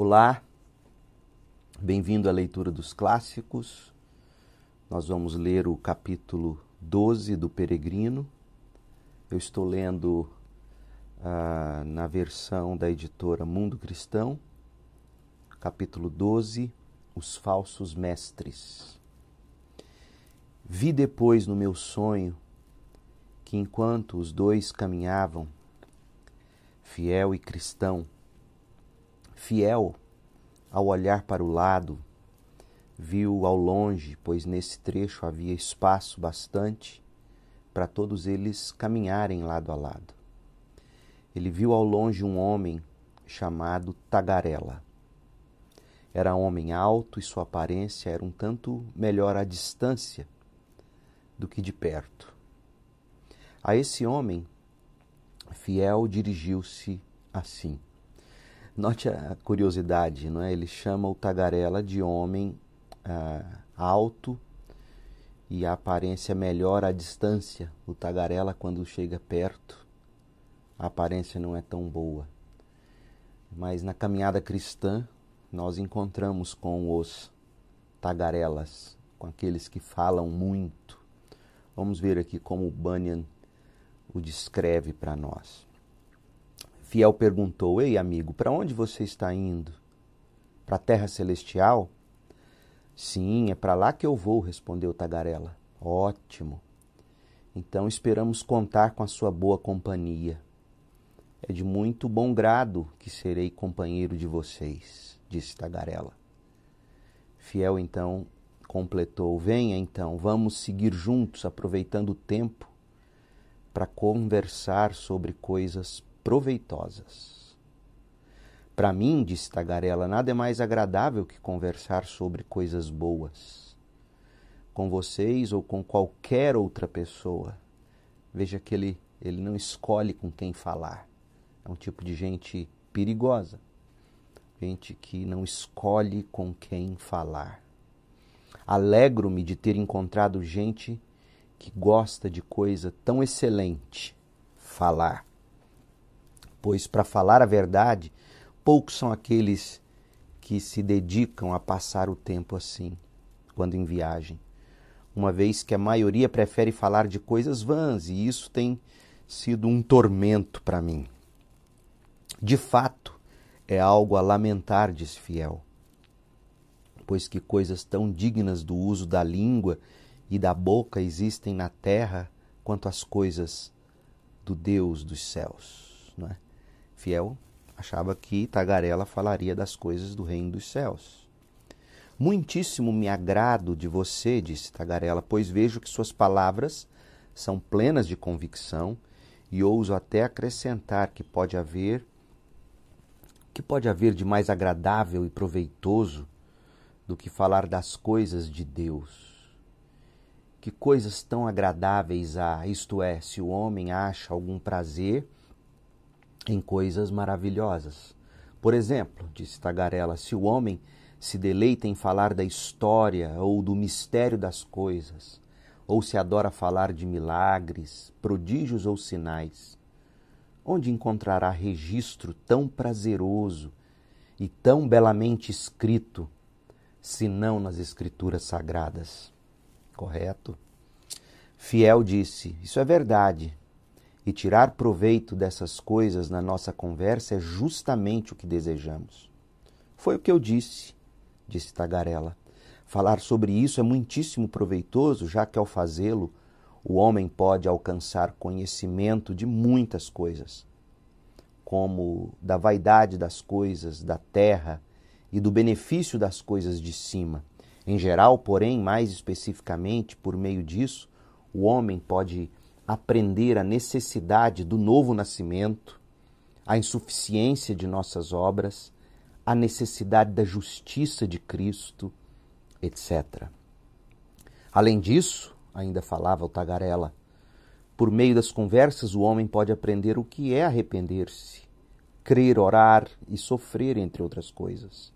Olá, bem-vindo à leitura dos clássicos. Nós vamos ler o capítulo 12 do Peregrino. Eu estou lendo ah, na versão da editora Mundo Cristão, capítulo 12, Os Falsos Mestres. Vi depois no meu sonho que enquanto os dois caminhavam, fiel e cristão, fiel ao olhar para o lado, viu ao longe, pois nesse trecho havia espaço bastante para todos eles caminharem lado a lado. Ele viu ao longe um homem chamado Tagarela. Era um homem alto e sua aparência era um tanto melhor à distância do que de perto. A esse homem, Fiel dirigiu-se assim. Note a curiosidade, não é? Ele chama o Tagarela de homem ah, alto e a aparência melhor à distância. O Tagarela, quando chega perto, a aparência não é tão boa. Mas na caminhada cristã, nós encontramos com os tagarelas, com aqueles que falam muito. Vamos ver aqui como Bunyan o descreve para nós. Fiel perguntou: Ei, amigo, para onde você está indo? Para a terra celestial? Sim, é para lá que eu vou, respondeu Tagarela. Ótimo. Então esperamos contar com a sua boa companhia. É de muito bom grado que serei companheiro de vocês, disse Tagarela. Fiel então completou: Venha então, vamos seguir juntos, aproveitando o tempo para conversar sobre coisas proveitosas. Para mim, disse Tagarela, nada é mais agradável que conversar sobre coisas boas. Com vocês ou com qualquer outra pessoa. Veja que ele, ele não escolhe com quem falar. É um tipo de gente perigosa. Gente que não escolhe com quem falar. Alegro-me de ter encontrado gente que gosta de coisa tão excelente, falar pois, para falar a verdade, poucos são aqueles que se dedicam a passar o tempo assim, quando em viagem, uma vez que a maioria prefere falar de coisas vãs e isso tem sido um tormento para mim. De fato, é algo a lamentar, diz Fiel, pois que coisas tão dignas do uso da língua e da boca existem na terra quanto as coisas do Deus dos céus. Não é? Fiel achava que Tagarela falaria das coisas do reino dos céus. Muitíssimo me agrado de você, disse Tagarela, pois vejo que suas palavras são plenas de convicção e ouso até acrescentar que pode haver que pode haver de mais agradável e proveitoso do que falar das coisas de Deus. Que coisas tão agradáveis há, isto é, se o homem acha algum prazer em coisas maravilhosas. Por exemplo, disse Tagarela, se o homem se deleita em falar da história ou do mistério das coisas, ou se adora falar de milagres, prodígios ou sinais, onde encontrará registro tão prazeroso e tão belamente escrito, senão nas Escrituras Sagradas? Correto? Fiel disse: Isso é verdade, e tirar proveito dessas coisas na nossa conversa é justamente o que desejamos. Foi o que eu disse, disse Tagarela. Falar sobre isso é muitíssimo proveitoso, já que ao fazê-lo, o homem pode alcançar conhecimento de muitas coisas, como da vaidade das coisas da terra e do benefício das coisas de cima. Em geral, porém, mais especificamente, por meio disso, o homem pode aprender a necessidade do novo nascimento, a insuficiência de nossas obras, a necessidade da justiça de Cristo, etc. Além disso, ainda falava o Tagarela, por meio das conversas o homem pode aprender o que é arrepender-se, crer, orar e sofrer, entre outras coisas.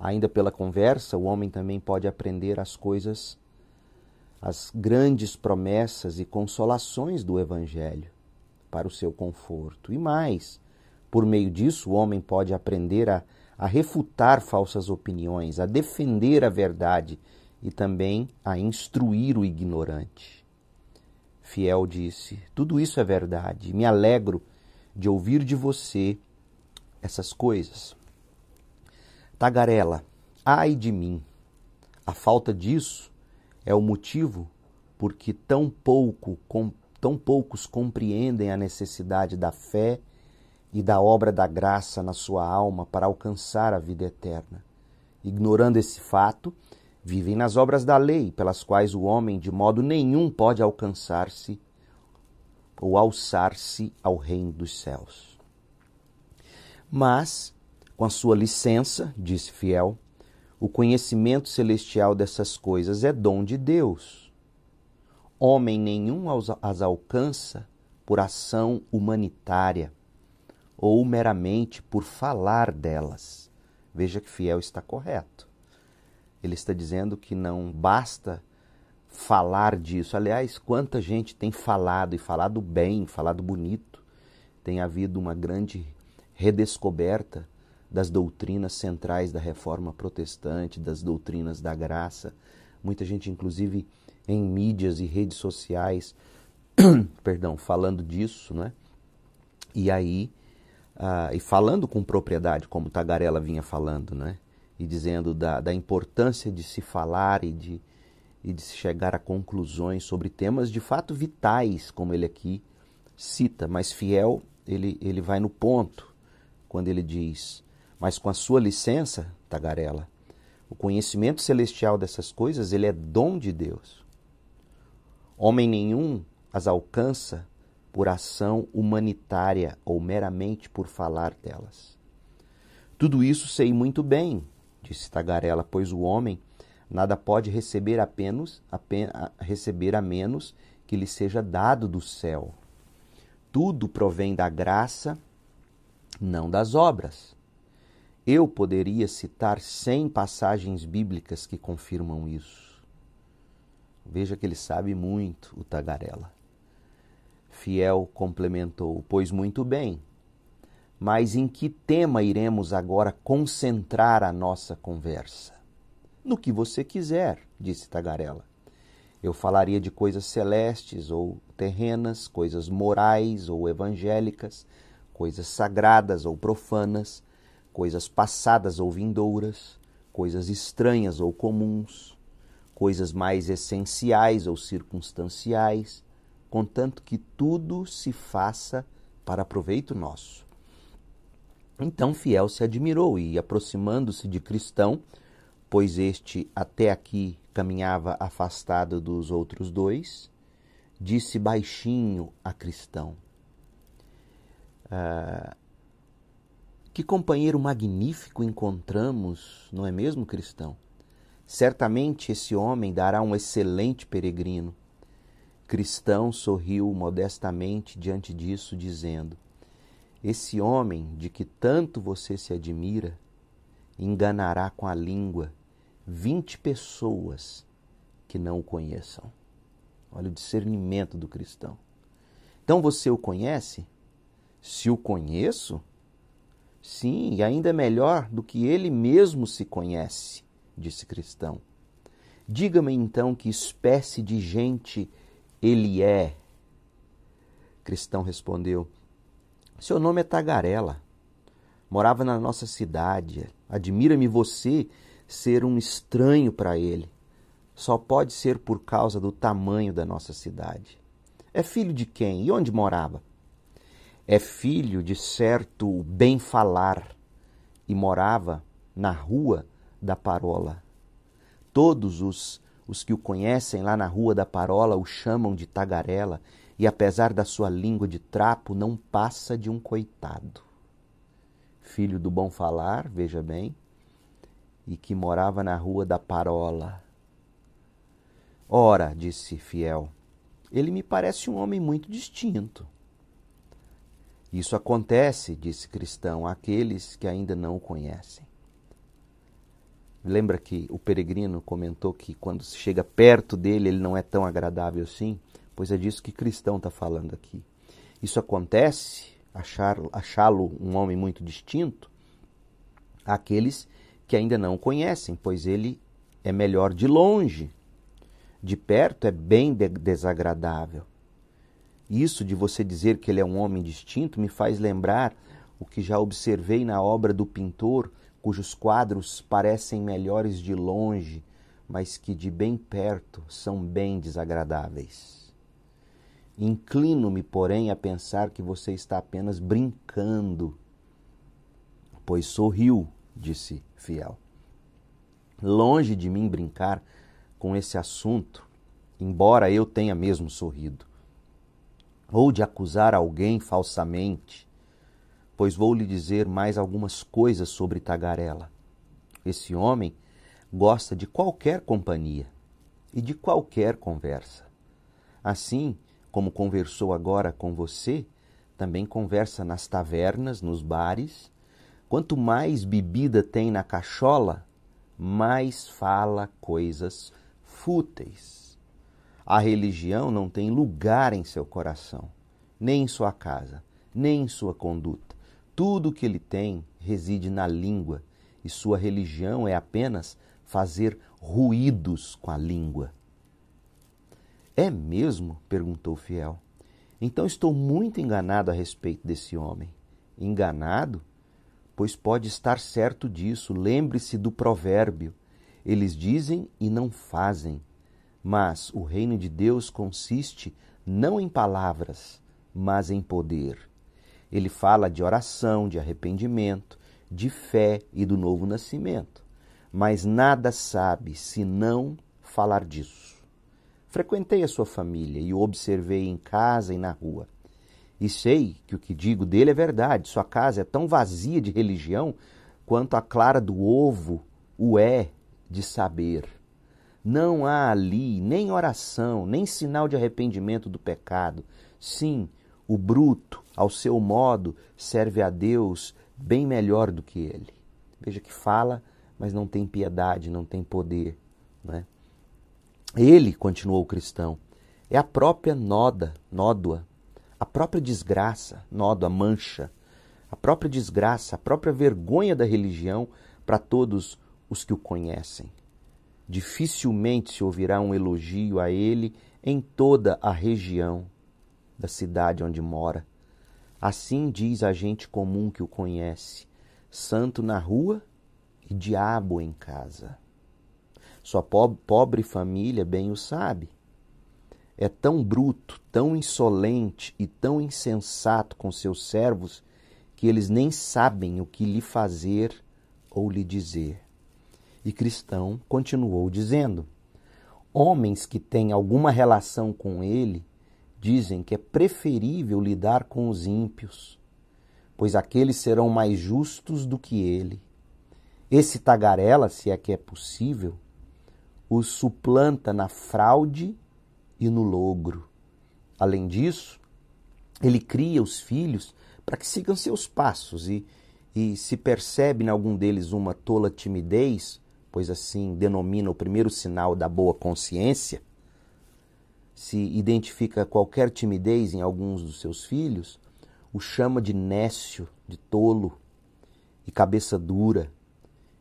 Ainda pela conversa, o homem também pode aprender as coisas as grandes promessas e consolações do Evangelho para o seu conforto. E mais, Por meio disso, o homem pode aprender a, a refutar falsas opiniões, a defender a verdade e também a instruir o ignorante. Fiel disse: Tudo isso é verdade. Me alegro de ouvir de você essas coisas. Tagarela, ai de mim. A falta disso é o motivo porque tão pouco, com, tão poucos compreendem a necessidade da fé e da obra da graça na sua alma para alcançar a vida eterna. Ignorando esse fato, vivem nas obras da lei, pelas quais o homem de modo nenhum pode alcançar-se ou alçar-se ao reino dos céus. Mas, com a sua licença, disse Fiel, o conhecimento celestial dessas coisas é dom de Deus Homem nenhum as alcança por ação humanitária ou meramente por falar delas. Veja que Fiel está correto. Ele está dizendo que não basta falar disso. Aliás, quanta gente tem falado e falado bem, falado bonito. Tem havido uma grande redescoberta das doutrinas centrais da reforma protestante, das doutrinas da graça. Muita gente, inclusive, em mídias e redes sociais, perdão, falando disso, né? E aí, uh, e falando com propriedade, como Tagarela vinha falando, né? E dizendo da, da importância de se falar e de, e de se chegar a conclusões sobre temas de fato vitais, como ele aqui cita, mas fiel, ele, ele vai no ponto quando ele diz: Mas com a sua licença, Tagarela, o conhecimento celestial dessas coisas, ele é dom de Deus. Homem nenhum as alcança por ação humanitária ou meramente por falar delas. Tudo isso sei muito bem, disse Tagarela, pois o homem nada pode receber apenas, apenas receber a menos que lhe seja dado do céu. Tudo provém da graça, não das obras. Eu poderia citar cem passagens bíblicas que confirmam isso. Veja que ele sabe muito, o Tagarela. Fiel complementou: Pois muito bem. Mas em que tema iremos agora concentrar a nossa conversa? No que você quiser, disse Tagarela. Eu falaria de coisas celestes ou terrenas, coisas morais ou evangélicas, coisas sagradas ou profanas, coisas passadas ou vindouras, coisas estranhas ou comuns coisas mais essenciais ou circunstanciais, contanto que tudo se faça para proveito nosso. Então Fiel se admirou e, aproximando-se de Cristão, pois este até aqui caminhava afastado dos outros dois, disse baixinho a Cristão: ah, Que companheiro magnífico encontramos, não é mesmo, Cristão? Certamente esse homem dará um excelente peregrino. Cristão sorriu modestamente diante disso, dizendo: Esse homem de que tanto você se admira enganará com a língua vinte pessoas que não o conheçam. Olha o discernimento do cristão. Então você o conhece? Se o conheço? Sim, e ainda melhor do que ele mesmo se conhece disse Cristão. Diga-me então que espécie de gente ele é. Cristão respondeu: Seu nome é Tagarela. Morava na nossa cidade. Admira-me você ser um estranho para ele. Só pode ser por causa do tamanho da nossa cidade. É filho de quem e onde morava? É filho de certo bem falar e morava na rua da Parola. Todos os, os que o conhecem lá na Rua da Parola o chamam de tagarela e, apesar da sua língua de trapo, não passa de um coitado. Filho do bom falar, veja bem, e que morava na Rua da Parola. Ora, disse Fiel, ele me parece um homem muito distinto. Isso acontece, disse Cristão, àqueles que ainda não o conhecem. Lembra que o peregrino comentou que quando se chega perto dele ele não é tão agradável assim? Pois é disso que cristão está falando aqui. Isso acontece achá-lo um homem muito distinto àqueles que ainda não o conhecem, pois ele é melhor de longe. De perto é bem desagradável. Isso de você dizer que ele é um homem distinto me faz lembrar o que já observei na obra do pintor, cujos quadros parecem melhores de longe, mas que de bem perto são bem desagradáveis. Inclino-me, porém, a pensar que você está apenas brincando, pois sorriu, disse Fiel. Longe de mim brincar com esse assunto, embora eu tenha mesmo sorrido, ou de acusar alguém falsamente, pois vou lhe dizer mais algumas coisas sobre Tagarela. Esse homem gosta de qualquer companhia e de qualquer conversa. Assim, como conversou agora com você, também conversa nas tavernas, nos bares. Quanto mais bebida tem na cachola, mais fala coisas fúteis. A religião não tem lugar em seu coração, nem em sua casa, nem em sua conduta. Tudo o que ele tem reside na língua, e sua religião é apenas fazer ruídos com a língua. É mesmo? perguntou o fiel. Então estou muito enganado a respeito desse homem. Enganado? Pois pode estar certo disso. Lembre-se do provérbio: eles dizem e não fazem. Mas o reino de Deus consiste não em palavras, mas em poder. Ele fala de oração, de arrependimento, de fé e do novo nascimento. Mas nada sabe se não falar disso. Frequentei a sua família e o observei em casa e na rua. E sei que o que digo dele é verdade. Sua casa é tão vazia de religião quanto a clara do ovo o é de saber. Não há ali nem oração, nem sinal de arrependimento do pecado. Sim, o bruto, ao seu modo, serve a Deus bem melhor do que ele. Veja que fala, mas não tem piedade, não tem poder. Não é? Ele, continuou o cristão, é a própria noda, nódoa, a própria desgraça, nódoa, mancha, a própria desgraça, a própria vergonha da religião para todos os que o conhecem. Dificilmente se ouvirá um elogio a ele em toda a região da cidade onde mora. Assim diz a gente comum que o conhece: santo na rua e diabo em casa. Sua pobre família bem o sabe. É tão bruto, tão insolente e tão insensato com seus servos que eles nem sabem o que lhe fazer ou lhe dizer. E Cristão continuou dizendo: Homens que têm alguma relação com ele dizem que é preferível lidar com os ímpios, pois aqueles serão mais justos do que ele. Esse tagarela, se é que é possível, os suplanta na fraude e no logro. Além disso, ele cria os filhos para que sigam seus passos e, e se percebe em algum deles uma tola timidez, pois assim denomina o primeiro sinal da boa consciência, se identifica qualquer timidez em alguns dos seus filhos, o chama de nécio, de tolo e cabeça dura,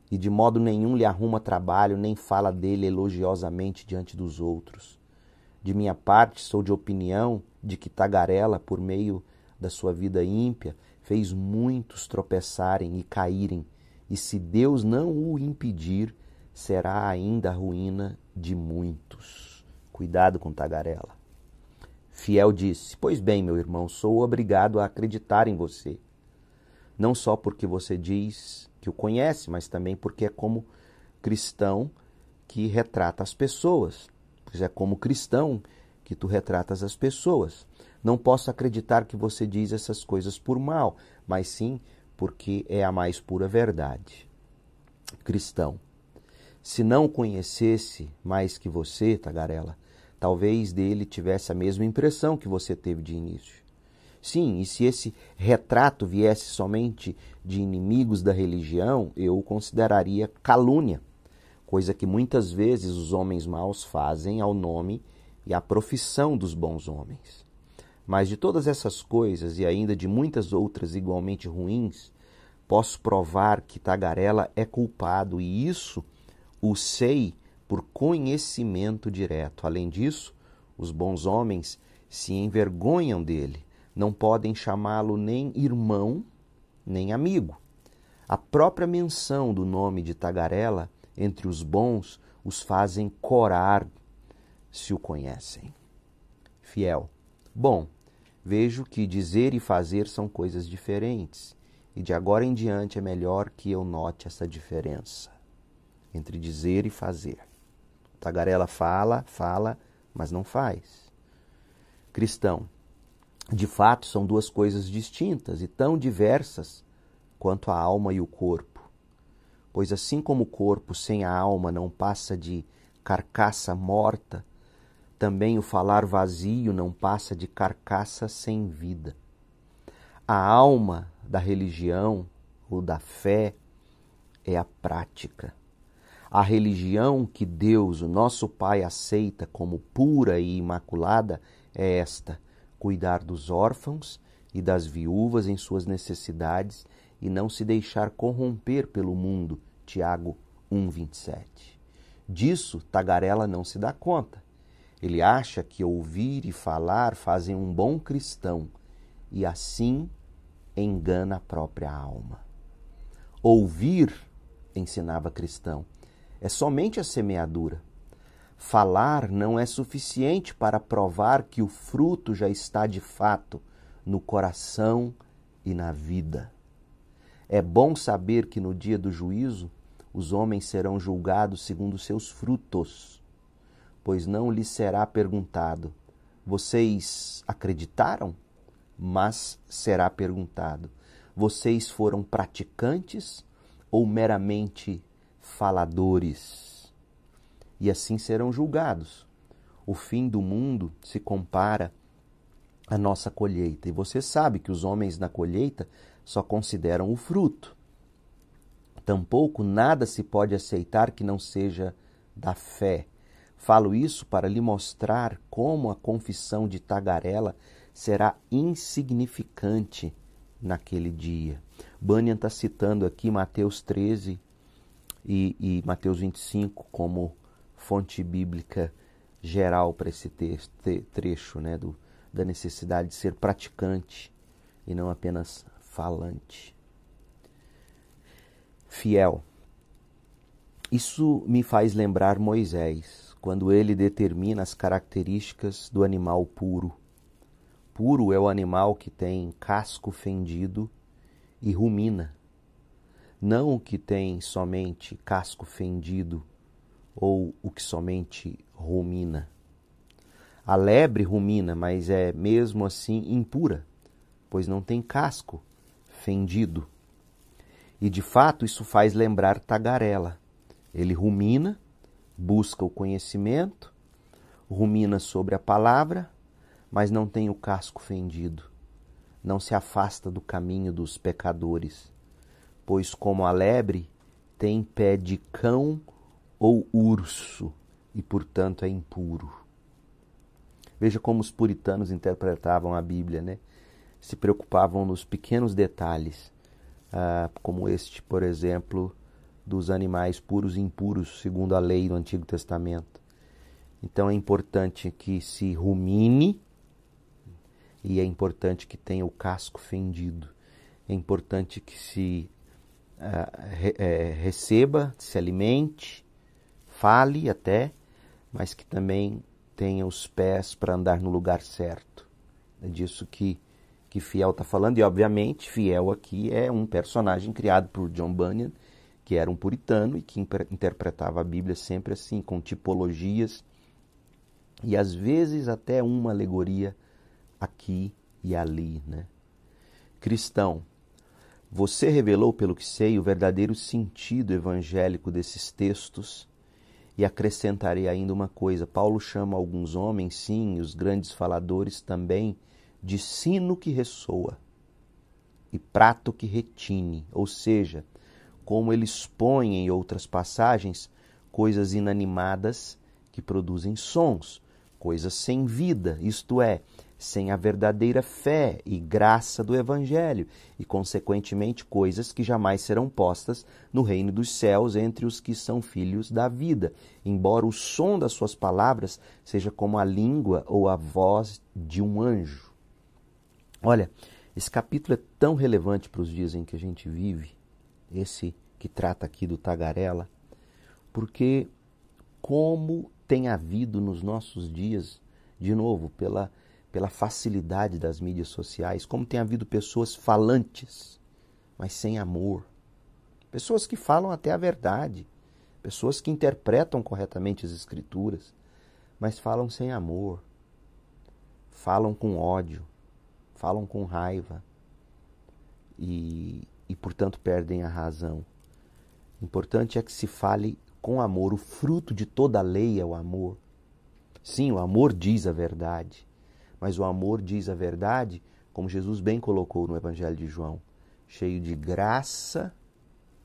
e de modo nenhum lhe arruma trabalho, nem fala dele elogiosamente diante dos outros. De minha parte, sou de opinião de que Tagarela, por meio da sua vida ímpia, fez muitos tropeçarem e caírem, e se Deus não o impedir, será ainda a ruína de muitos. Cuidado com Tagarela. Fiel disse: Pois bem, meu irmão, sou obrigado a acreditar em você. Não só porque você diz que o conhece, mas também porque é como cristão que retrata as pessoas. Pois é como cristão que tu retratas as pessoas. Não posso acreditar que você diz essas coisas por mal, mas sim porque é a mais pura verdade. Cristão. Se não conhecesse mais que você, Tagarela, talvez dele tivesse a mesma impressão que você teve de início. Sim, e se esse retrato viesse somente de inimigos da religião, eu o consideraria calúnia, coisa que muitas vezes os homens maus fazem ao nome e à profissão dos bons homens. Mas de todas essas coisas e ainda de muitas outras igualmente ruins, posso provar que Tagarela é culpado e isso o sei por conhecimento direto. Além disso, os bons homens se envergonham dele, não podem chamá-lo nem irmão, nem amigo. A própria menção do nome de Tagarela entre os bons os fazem corar se o conhecem. Fiel. Bom, vejo que dizer e fazer são coisas diferentes, e de agora em diante é melhor que eu note essa diferença entre dizer e fazer. Tagarela fala, fala, mas não faz. Cristão. De fato, são duas coisas distintas e tão diversas quanto a alma e o corpo. Pois assim como o corpo sem a alma não passa de carcaça morta, também o falar vazio não passa de carcaça sem vida. A alma da religião ou da fé é a prática. A religião que Deus, o nosso Pai, aceita como pura e imaculada é esta: cuidar dos órfãos e das viúvas em suas necessidades e não se deixar corromper pelo mundo. Tiago 1:27. Disso Tagarela não se dá conta. Ele acha que ouvir e falar fazem um bom cristão e assim engana a própria alma. Ouvir, ensinava cristão, é somente a semeadura. Falar não é suficiente para provar que o fruto já está de fato no coração e na vida. É bom saber que no dia do juízo os homens serão julgados segundo seus frutos pois não lhes será perguntado: Vocês acreditaram? Mas será perguntado: Vocês foram praticantes ou meramente faladores? E assim serão julgados. O fim do mundo se compara à nossa colheita. E você sabe que os homens na colheita só consideram o fruto. Tampouco nada se pode aceitar que não seja da fé Falo isso para lhe mostrar como a confissão de Tagarela será insignificante naquele dia. Bunyan está citando aqui Mateus 13 e, e Mateus 25 como fonte bíblica geral para esse trecho né, do, da necessidade de ser praticante e não apenas falante. Fiel. Isso me faz lembrar Moisés quando ele determina as características do animal puro. Puro é o animal que tem casco fendido e rumina, não o que tem somente casco fendido ou o que somente rumina. A lebre rumina, mas é mesmo assim impura, pois não tem casco fendido. E de fato isso faz lembrar tagarela. Ele rumina busca o conhecimento, rumina sobre a palavra, mas não tem o casco fendido, não se afasta do caminho dos pecadores, pois, como a lebre, tem pé de cão ou urso e, portanto, é impuro. Veja como os puritanos interpretavam a Bíblia, né? Se preocupavam nos pequenos detalhes, ah, como este, por exemplo, dos animais puros e impuros, segundo a lei do Antigo Testamento. Então é importante que se rumine e é importante que tenha o casco fendido. É importante que se uh, re, é, receba, se alimente, fale até, mas que também tenha os pés para andar no lugar certo. É disso que, que Fiel está falando, e obviamente Fiel aqui é um personagem criado por John Bunyan que era um puritano e que interpretava a Bíblia sempre assim, com tipologias e às vezes até uma alegoria aqui e ali, né? Cristão, você revelou, pelo que sei, o verdadeiro sentido evangélico desses textos e acrescentarei ainda uma coisa. Paulo chama alguns homens, sim, os grandes faladores também, de sino que ressoa e prato que retine, ou seja, como ele expõe em outras passagens coisas inanimadas que produzem sons, coisas sem vida, isto é, sem a verdadeira fé e graça do Evangelho, e, consequentemente, coisas que jamais serão postas no reino dos céus entre os que são filhos da vida, embora o som das suas palavras seja como a língua ou a voz de um anjo. Olha, esse capítulo é tão relevante para os dias em que a gente vive, esse que trata aqui do tagarela, porque como tem havido nos nossos dias, de novo, pela pela facilidade das mídias sociais, como tem havido pessoas falantes, mas sem amor. Pessoas que falam até a verdade, pessoas que interpretam corretamente as escrituras, mas falam sem amor, falam com ódio, falam com raiva e, e portanto, perdem a razão. Importante é que se fale com amor. O fruto de toda lei é o amor. Sim, o amor diz a verdade. Mas o amor diz a verdade, como Jesus bem colocou no Evangelho de João, cheio de graça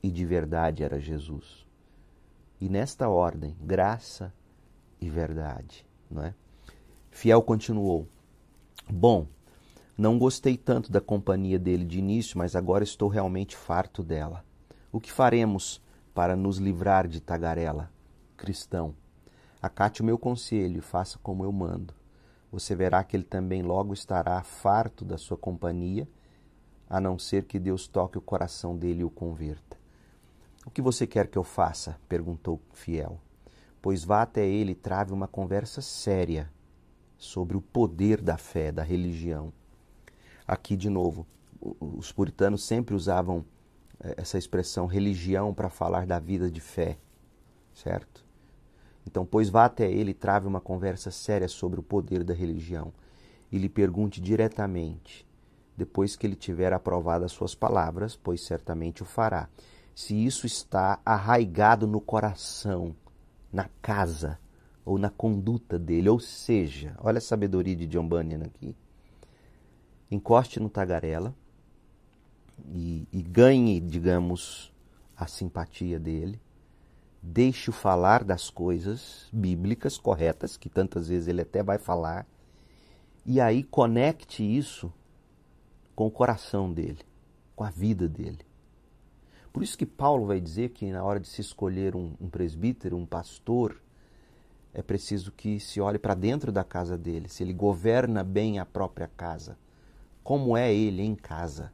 e de verdade era Jesus. E nesta ordem, graça e verdade, não é? Fiel continuou: Bom, não gostei tanto da companhia dele de início, mas agora estou realmente farto dela. O que faremos para nos livrar de tagarela? Cristão, acate o meu conselho e faça como eu mando você verá que ele também logo estará farto da sua companhia, a não ser que Deus toque o coração dele e o converta. O que você quer que eu faça? perguntou fiel. Pois vá até ele e trave uma conversa séria sobre o poder da fé, da religião. Aqui, de novo, os puritanos sempre usavam eh, essa expressão religião para falar da vida de fé, certo? Então, pois vá até ele e trave uma conversa séria sobre o poder da religião e lhe pergunte diretamente, depois que ele tiver aprovado as suas palavras, pois certamente o fará, se isso está arraigado no coração, na casa ou na conduta dele. Ou seja, olha a sabedoria de John Bunyan aqui. Encoste no tagarela e, e ganhe, digamos, a simpatia dele deixe-o falar das coisas bíblicas corretas, que tantas vezes ele até vai falar, e aí conecte isso com o coração dele, com a vida dele. Por isso que Paulo vai dizer que na hora de se escolher um, um presbítero, um pastor, é preciso que se olhe para dentro da casa dele, se ele governa bem a própria casa, como é ele em casa.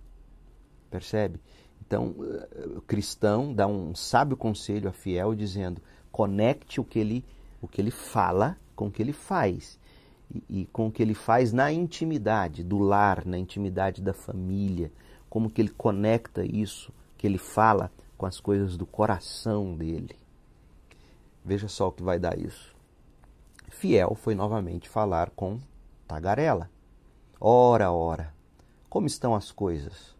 Percebe? Então, eh, o cristão dá um sábio conselho a fiel dizendo: conecte o que ele, o que ele fala com o que ele faz. E, e, com o que ele faz na intimidade do lar, na intimidade da família, como que ele conecta isso que ele fala com as coisas do coração dele. Veja só o que vai dar isso. Fiel foi novamente falar com Tagarela. Ora, ora, como estão as coisas?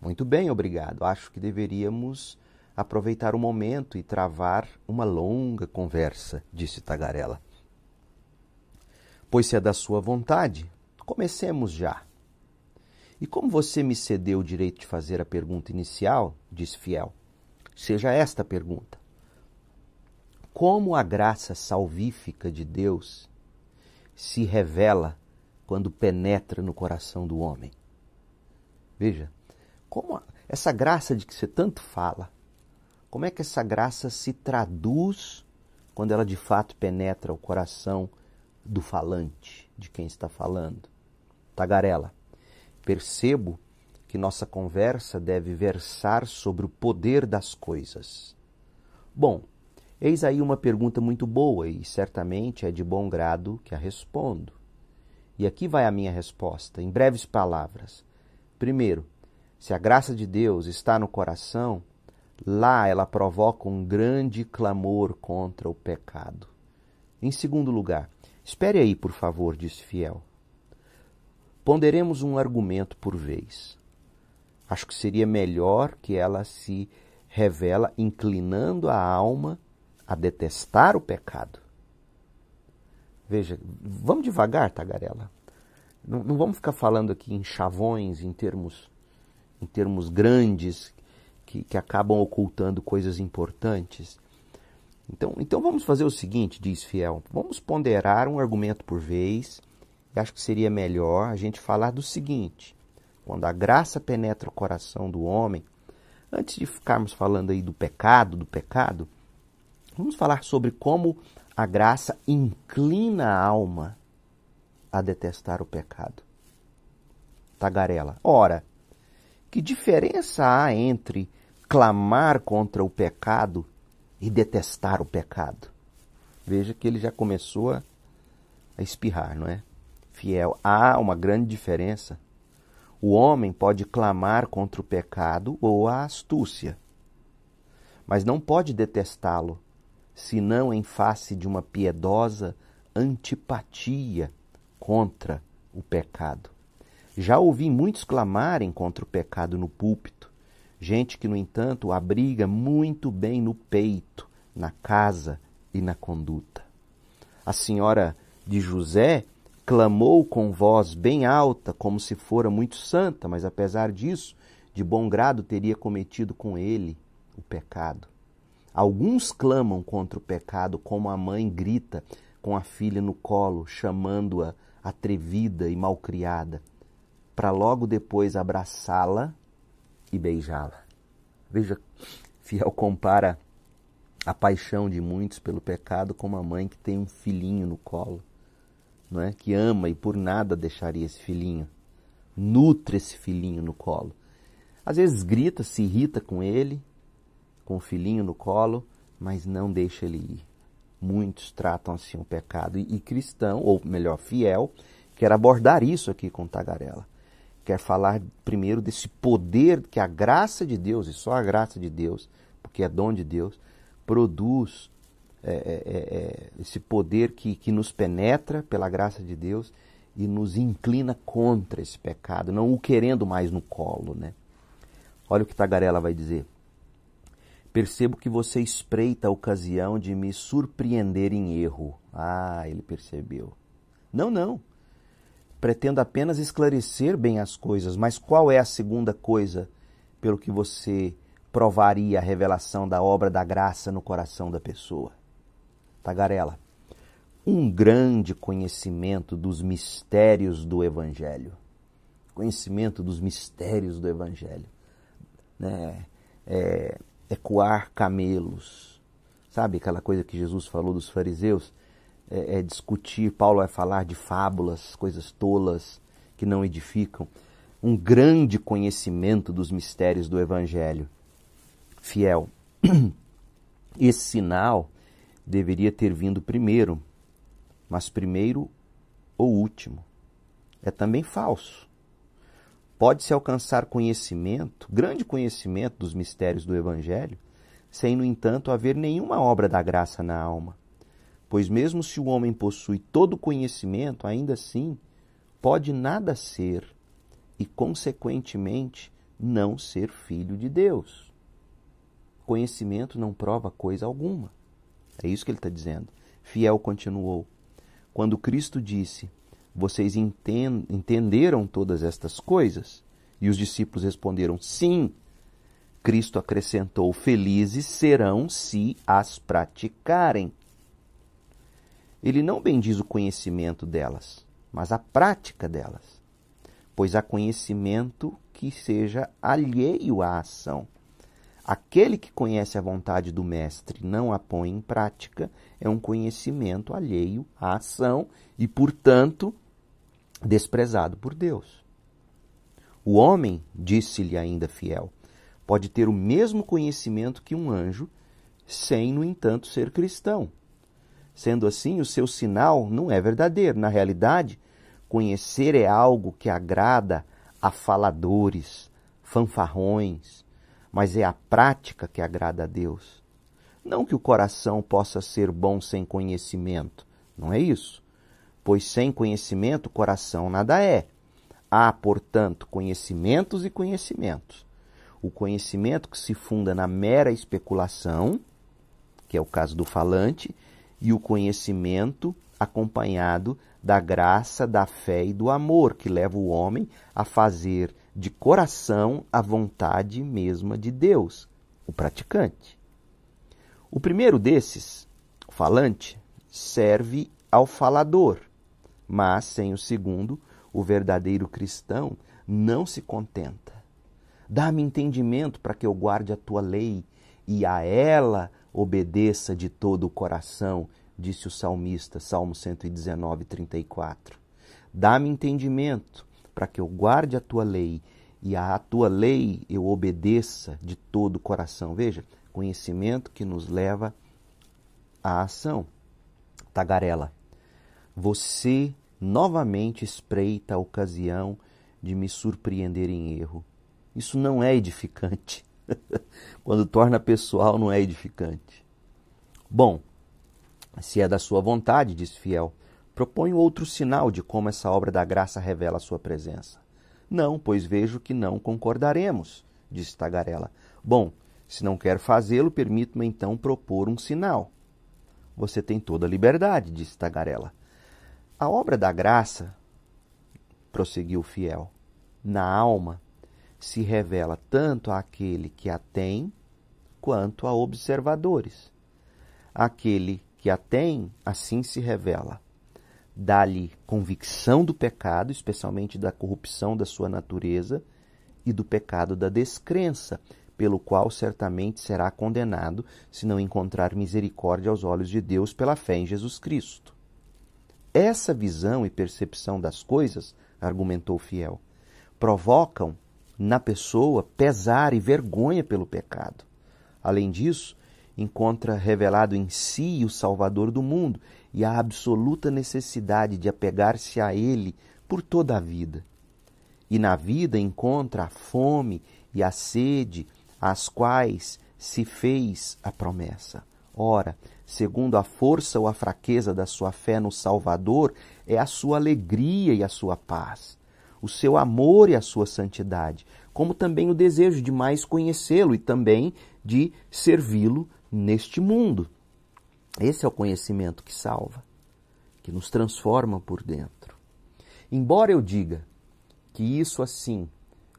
Muito bem, obrigado. Acho que deveríamos aproveitar o momento e travar uma longa conversa, disse Tagarela. Pois se é da sua vontade, comecemos já. E como você me cedeu o direito de fazer a pergunta inicial, disse Fiel, seja esta a pergunta: Como a graça salvífica de Deus se revela quando penetra no coração do homem? Veja, como essa graça de que você tanto fala, como é que essa graça se traduz quando ela de fato penetra o coração do falante, de quem está falando? Tagarela, percebo que nossa conversa deve versar sobre o poder das coisas. Bom, eis aí uma pergunta muito boa e certamente é de bom grado que a respondo. E aqui vai a minha resposta, em breves palavras. Primeiro, se a graça de Deus está no coração, lá ela provoca um grande clamor contra o pecado. Em segundo lugar, espere aí, por favor, disse Fiel. Ponderemos um argumento por vez. Acho que seria melhor que ela se revela inclinando a alma a detestar o pecado. Veja, vamos devagar, Tagarela. Não, não vamos ficar falando aqui em chavões, em termos em termos grandes que, que acabam ocultando coisas importantes. Então, então vamos fazer o seguinte, diz Fiel: vamos ponderar um argumento por vez eu acho que seria melhor a gente falar do seguinte: quando a graça penetra o coração do homem, antes de ficarmos falando aí do pecado, do pecado, vamos falar sobre como a graça inclina a alma a detestar o pecado. Tagarela. Ora, que diferença há entre clamar contra o pecado e detestar o pecado? Veja que ele já começou a espirrar, não é? Fiel. Há uma grande diferença. O homem pode clamar contra o pecado ou a astúcia, mas não pode detestá-lo, senão em face de uma piedosa antipatia contra o pecado. Já ouvi muitos clamarem contra o pecado no púlpito, gente que, no entanto, abriga muito bem no peito, na casa e na conduta. A senhora de José clamou com voz bem alta, como se fora muito santa, mas apesar disso, de bom grado teria cometido com ele o pecado. Alguns clamam contra o pecado, como a mãe grita com a filha no colo, chamando-a atrevida e malcriada, para logo depois abraçá-la e beijá-la. Veja, Fiel compara a paixão de muitos pelo pecado com uma mãe que tem um filhinho no colo, não é? Que ama e por nada deixaria esse filhinho. Nutre esse filhinho no colo. Às vezes grita, se irrita com ele, com o filhinho no colo, mas não deixa ele ir. Muitos tratam assim o pecado. E, e cristão, ou melhor, fiel, quer abordar isso aqui com Tagarela. Quer falar primeiro desse poder que a graça de Deus, e só a graça de Deus, porque é dom de Deus, produz é, é, é, é, esse poder que, que nos penetra pela graça de Deus e nos inclina contra esse pecado, não o querendo mais no colo, né? Olha o que Tagarela vai dizer. Percebo que você espreita a ocasião de me surpreender em erro. Ah, ele percebeu. Não, não. Pretendo apenas esclarecer bem as coisas, mas qual é a segunda coisa pelo que você provaria a revelação da obra da graça no coração da pessoa. Tagarela, um grande conhecimento dos mistérios do Evangelho. Conhecimento dos mistérios do Evangelho. Né? É, é coar camelos. Sabe aquela coisa que Jesus falou dos fariseus? É, é discutir, Paulo vai falar de fábulas, coisas tolas que não edificam. Um grande conhecimento dos mistérios do Evangelho fiel. Esse sinal deveria ter vindo primeiro, mas primeiro ou último. É também falso. Pode-se alcançar conhecimento, grande conhecimento dos mistérios do Evangelho, sem, no entanto, haver nenhuma obra da graça na alma. Pois, mesmo se o homem possui todo o conhecimento, ainda assim pode nada ser e, consequentemente, não ser filho de Deus. Conhecimento não prova coisa alguma. É isso que ele está dizendo. Fiel continuou. Quando Cristo disse: Vocês entenderam todas estas coisas? E os discípulos responderam: Sim. Cristo acrescentou: Felizes serão se as praticarem. Ele não bendiz o conhecimento delas, mas a prática delas. Pois há conhecimento que seja alheio à ação. Aquele que conhece a vontade do Mestre não a põe em prática é um conhecimento alheio à ação e, portanto, desprezado por Deus. O homem, disse-lhe ainda fiel, pode ter o mesmo conhecimento que um anjo, sem, no entanto, ser cristão. Sendo assim, o seu sinal não é verdadeiro. Na realidade, conhecer é algo que agrada a faladores, fanfarrões, mas é a prática que agrada a Deus. Não que o coração possa ser bom sem conhecimento, não é isso. Pois sem conhecimento coração nada é. Há, portanto, conhecimentos e conhecimentos. O conhecimento que se funda na mera especulação, que é o caso do falante, e o conhecimento acompanhado da graça, da fé e do amor, que leva o homem a fazer de coração a vontade mesma de Deus, o praticante. O primeiro desses, o falante, serve ao falador, Mas, sem o segundo, o verdadeiro cristão não se contenta. Dá-me entendimento para que eu guarde a tua lei e a ela obedeça de todo o coração, disse o salmista, Salmo 119, 34. Dá-me entendimento para que eu guarde a tua lei e a tua lei eu obedeça de todo o coração. Veja, conhecimento que nos leva à ação. Tagarela, você novamente espreita a ocasião de me surpreender em erro. Isso não é edificante. Quando torna pessoal, não é edificante. Bom, se é da sua vontade, diz Fiel, proponho outro sinal de como essa obra da graça revela a sua presença. Não, pois vejo que não concordaremos, disse Tagarela. Bom, se não quer fazê-lo, permito-me então propor um sinal. Você tem toda a liberdade, disse Tagarela. A obra da graça, prosseguiu Fiel, na alma se revela tanto àquele que a tem quanto a observadores. Aquele que a tem, assim se revela. Dá-lhe convicção do pecado, especialmente da corrupção da sua natureza e do pecado da descrença, pelo qual certamente será condenado se não encontrar misericórdia aos olhos de Deus pela fé em Jesus Cristo. Essa visão e percepção das coisas, argumentou Fiel, provocam na pessoa pesar e vergonha pelo pecado. Além disso, encontra revelado em si o Salvador do mundo e a absoluta necessidade de apegar-se a Ele por toda a vida. E na vida encontra a fome e a sede às quais se fez a promessa. Ora, segundo a força ou a fraqueza da sua fé no Salvador, é a sua alegria e a sua paz, o seu amor e a sua santidade, como também o desejo de mais conhecê-lo e também de servi-lo neste mundo. Esse é o conhecimento que salva, que nos transforma por dentro. Embora eu diga que isso assim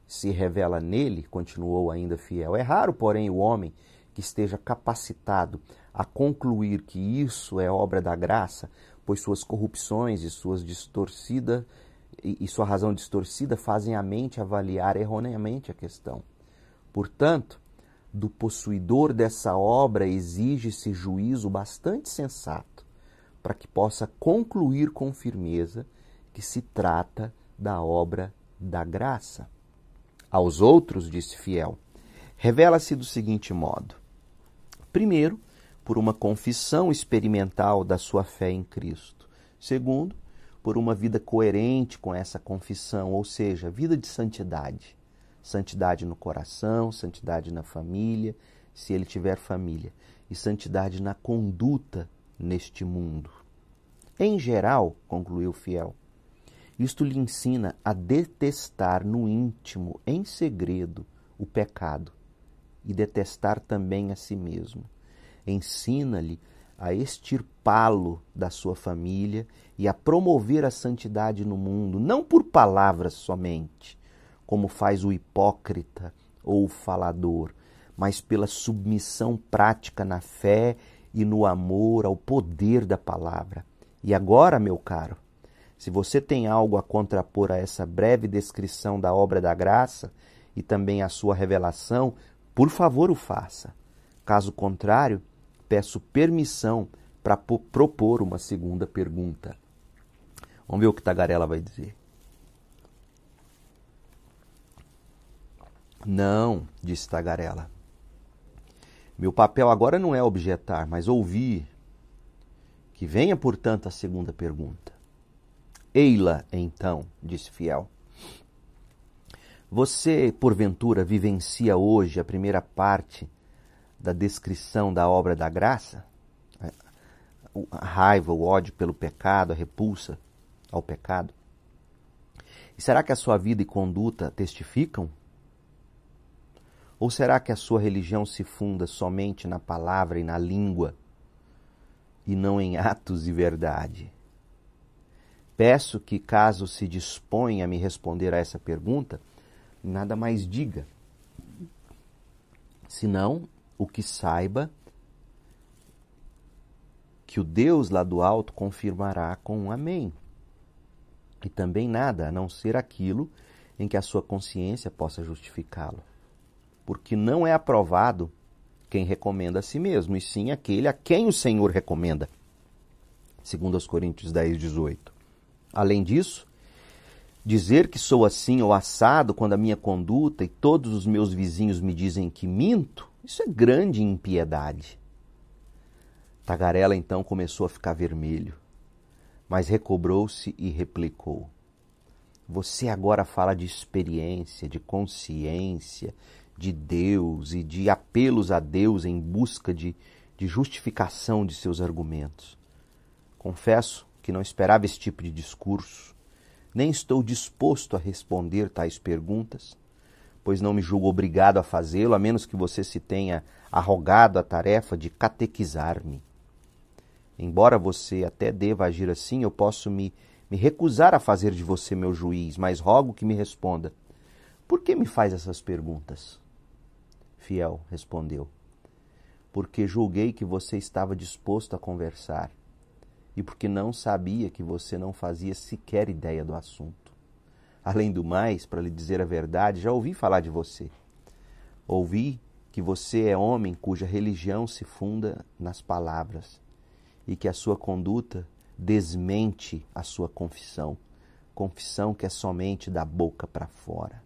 se revela nele, continuou ainda fiel. É raro, porém, o homem que esteja capacitado a concluir que isso é obra da graça, pois suas corrupções e suas distorcidas e, sua razão distorcida fazem a mente avaliar erroneamente a questão. Portanto, do possuidor dessa obra exige-se juízo bastante sensato para que possa concluir com firmeza que se trata da obra da graça aos outros, disse Fiel, revela-se do seguinte modo: primeiro, por uma confissão experimental da sua fé em Cristo. Segundo, por uma vida coerente com essa confissão, ou seja, vida de santidade. Santidade no coração, santidade na família, se ele tiver família, e santidade na conduta neste mundo. Em geral, concluiu Fiel, isto lhe ensina a detestar no íntimo, em segredo, o pecado e detestar também a si mesmo. Ensina-lhe a extirpá-lo da sua família e a promover a santidade no mundo, não por palavras somente, como faz o hipócrita ou o falador, mas pela submissão prática na fé e no amor ao poder da palavra. E agora, meu caro, se você tem algo a contrapor a essa breve descrição da obra da graça e também a sua revelação, por favor o faça. Caso contrário, peço permissão para propor uma segunda pergunta. Vamos ver o que Tagarela vai dizer. Não, disse Tagarela. Meu papel agora não é objetar, mas ouvir. Que venha, portanto, a segunda pergunta. Eila, então, disse Fiel. Você, porventura, vivencia hoje a primeira parte da descrição da obra da graça? A raiva, o ódio pelo pecado, a repulsa ao pecado? E será que a sua vida e conduta testificam? Ou será que a sua religião se funda somente na palavra e na língua e não em atos e verdade? Peço que, caso se disponha a me responder a essa pergunta, nada mais diga. Senão, o que saiba que o Deus lá do alto confirmará com um amém. e também nada a não ser aquilo em que a sua consciência possa justificá-lo. Porque não é aprovado quem recomenda a si mesmo, e sim aquele a quem o Senhor recomenda. Segundo os Coríntios 10, 18. Além disso, dizer que sou assim ou assado quando a minha conduta e todos os meus vizinhos me dizem que minto, isso é grande impiedade. Tagarela então começou a ficar vermelho, mas recobrou-se e replicou: Você agora fala de experiência, de consciência, de Deus e de apelos a Deus em busca de, de justificação de seus argumentos. Confesso que não esperava esse tipo de discurso, nem estou disposto a responder tais perguntas pois não me julgo obrigado a fazê-lo, a menos que você se tenha arrogado a tarefa de catequizar-me. Embora você até deva agir assim, eu posso me, me recusar a fazer de você meu juiz, mas rogo que me responda: Por que me faz essas perguntas? Fiel respondeu: Porque julguei que você estava disposto a conversar e porque não sabia que você não fazia sequer ideia do assunto. Além do mais, para lhe dizer a verdade, já ouvi falar de você. Ouvi que você é homem cuja religião se funda nas palavras e que a sua conduta desmente a sua confissão, confissão que é somente da boca para fora.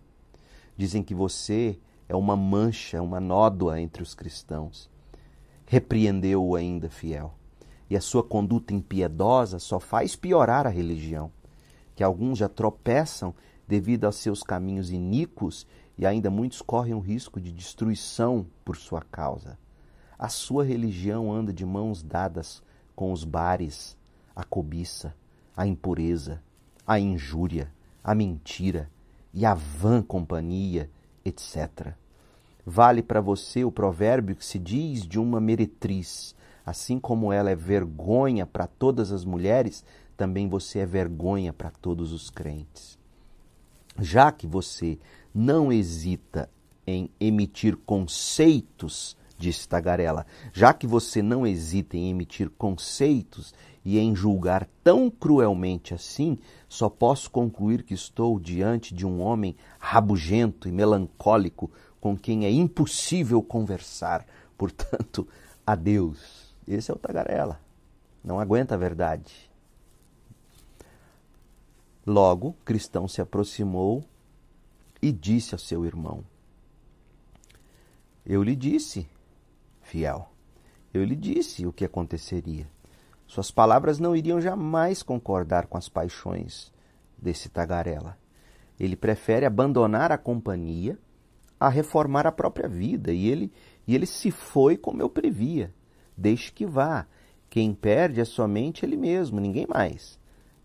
Dizem que você é uma mancha, uma nódoa entre os cristãos. Repreendeu-o ainda, fiel. E a sua conduta impiedosa só faz piorar a religião, que alguns já tropeçam devido aos seus caminhos iníquos e ainda muitos correm o risco de destruição por sua causa. A sua religião anda de mãos dadas com os bares, a cobiça, a impureza, a injúria, a mentira e a vã companhia, etc. Vale para você o provérbio que se diz de uma meretriz: assim como ela é vergonha para todas as mulheres, também você é vergonha para todos os crentes já que você não hesita em emitir conceitos, disse Tagarela, já que você não hesita em emitir conceitos e em julgar tão cruelmente assim, só posso concluir que estou diante de um homem rabugento e melancólico com quem é impossível conversar. Portanto, adeus. Esse é o Tagarela. Não aguenta a verdade. Logo, Cristão se aproximou e disse ao seu irmão: Eu lhe disse, fiel, eu lhe disse o que aconteceria. Suas palavras não iriam jamais concordar com as paixões desse tagarela. Ele prefere abandonar a companhia a reformar a própria vida, e ele, e ele se foi como eu previa. Deixe que vá. Quem perde é somente ele mesmo, ninguém mais.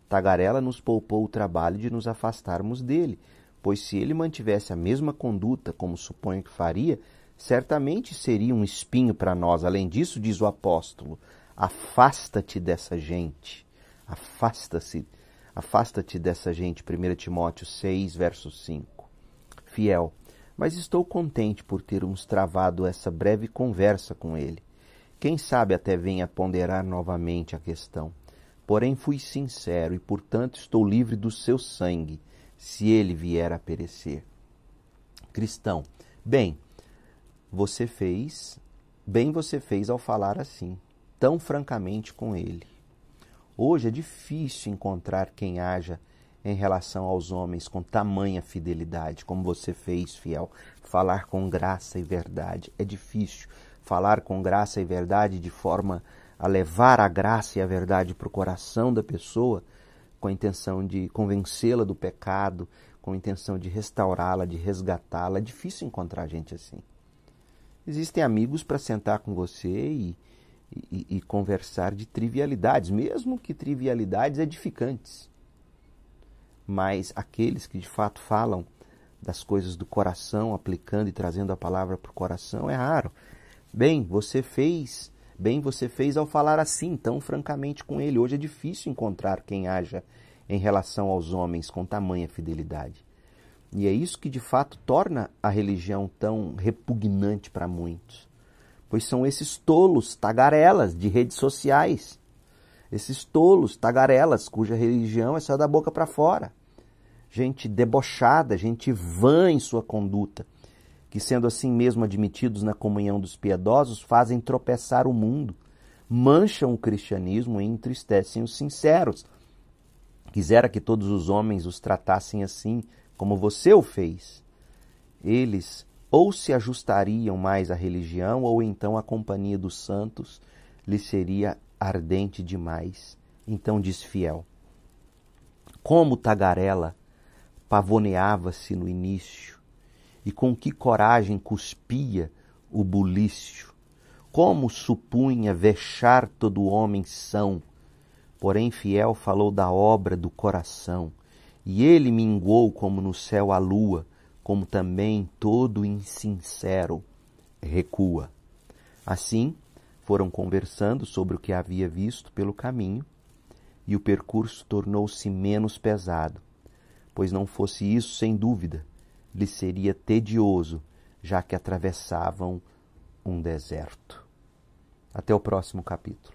Tagarela nos poupou o trabalho de nos afastarmos dele, pois se ele mantivesse a mesma conduta, como suponho que faria, certamente seria um espinho para nós. Além disso, diz o apóstolo, afasta-te dessa gente. Afasta-se, afasta-te dessa gente. 1 Timóteo 6, verso 5. Fiel, mas estou contente por termos travado essa breve conversa com ele. Quem sabe até venha ponderar novamente a questão. Porém fui sincero e, portanto, estou livre do seu sangue, se ele vier a perecer. Cristão, bem, você fez, bem você fez ao falar assim, tão francamente com ele. Hoje é difícil encontrar quem haja em relação aos homens com tamanha fidelidade, como você fez, fiel. Falar com graça e verdade. É difícil falar com graça e verdade de forma a levar a graça e a verdade para o coração da pessoa, com a intenção de convencê-la do pecado, com a intenção de restaurá-la, de resgatá-la. É difícil encontrar gente assim. Existem amigos para sentar com você e, e, e, conversar de trivialidades, mesmo que trivialidades edificantes. Mas aqueles que de fato falam das coisas do coração, aplicando e trazendo a palavra para o coração, é raro. Bem, você fez Bem você fez ao falar assim, tão francamente com ele. Hoje é difícil encontrar quem haja em relação aos homens com tamanha fidelidade. E é isso que de fato torna a religião tão repugnante para muitos. Pois são esses tolos, tagarelas de redes sociais. Esses tolos, tagarelas, cuja religião é só da boca para fora. Gente debochada, gente vã em sua conduta, que sendo assim mesmo admitidos na comunhão dos piedosos, fazem tropeçar o mundo, mancham o cristianismo e entristecem os sinceros. Quisera que todos os homens os tratassem assim, como você o fez. Eles ou se ajustariam mais à religião, ou então a companhia dos santos lhe seria ardente demais. Então diz fiel. Como tagarela pavoneava-se no início, e com que coragem cuspia o bulício, como supunha vexar todo homem são, porém fiel falou da obra do coração, e ele minguou como no céu a lua, como também todo insincero recua. Assim, foram conversando sobre o que havia visto pelo caminho, e o percurso tornou-se menos pesado, pois não fosse isso, sem dúvida, lhe seria tedioso, já que atravessavam um deserto. Até o próximo capítulo.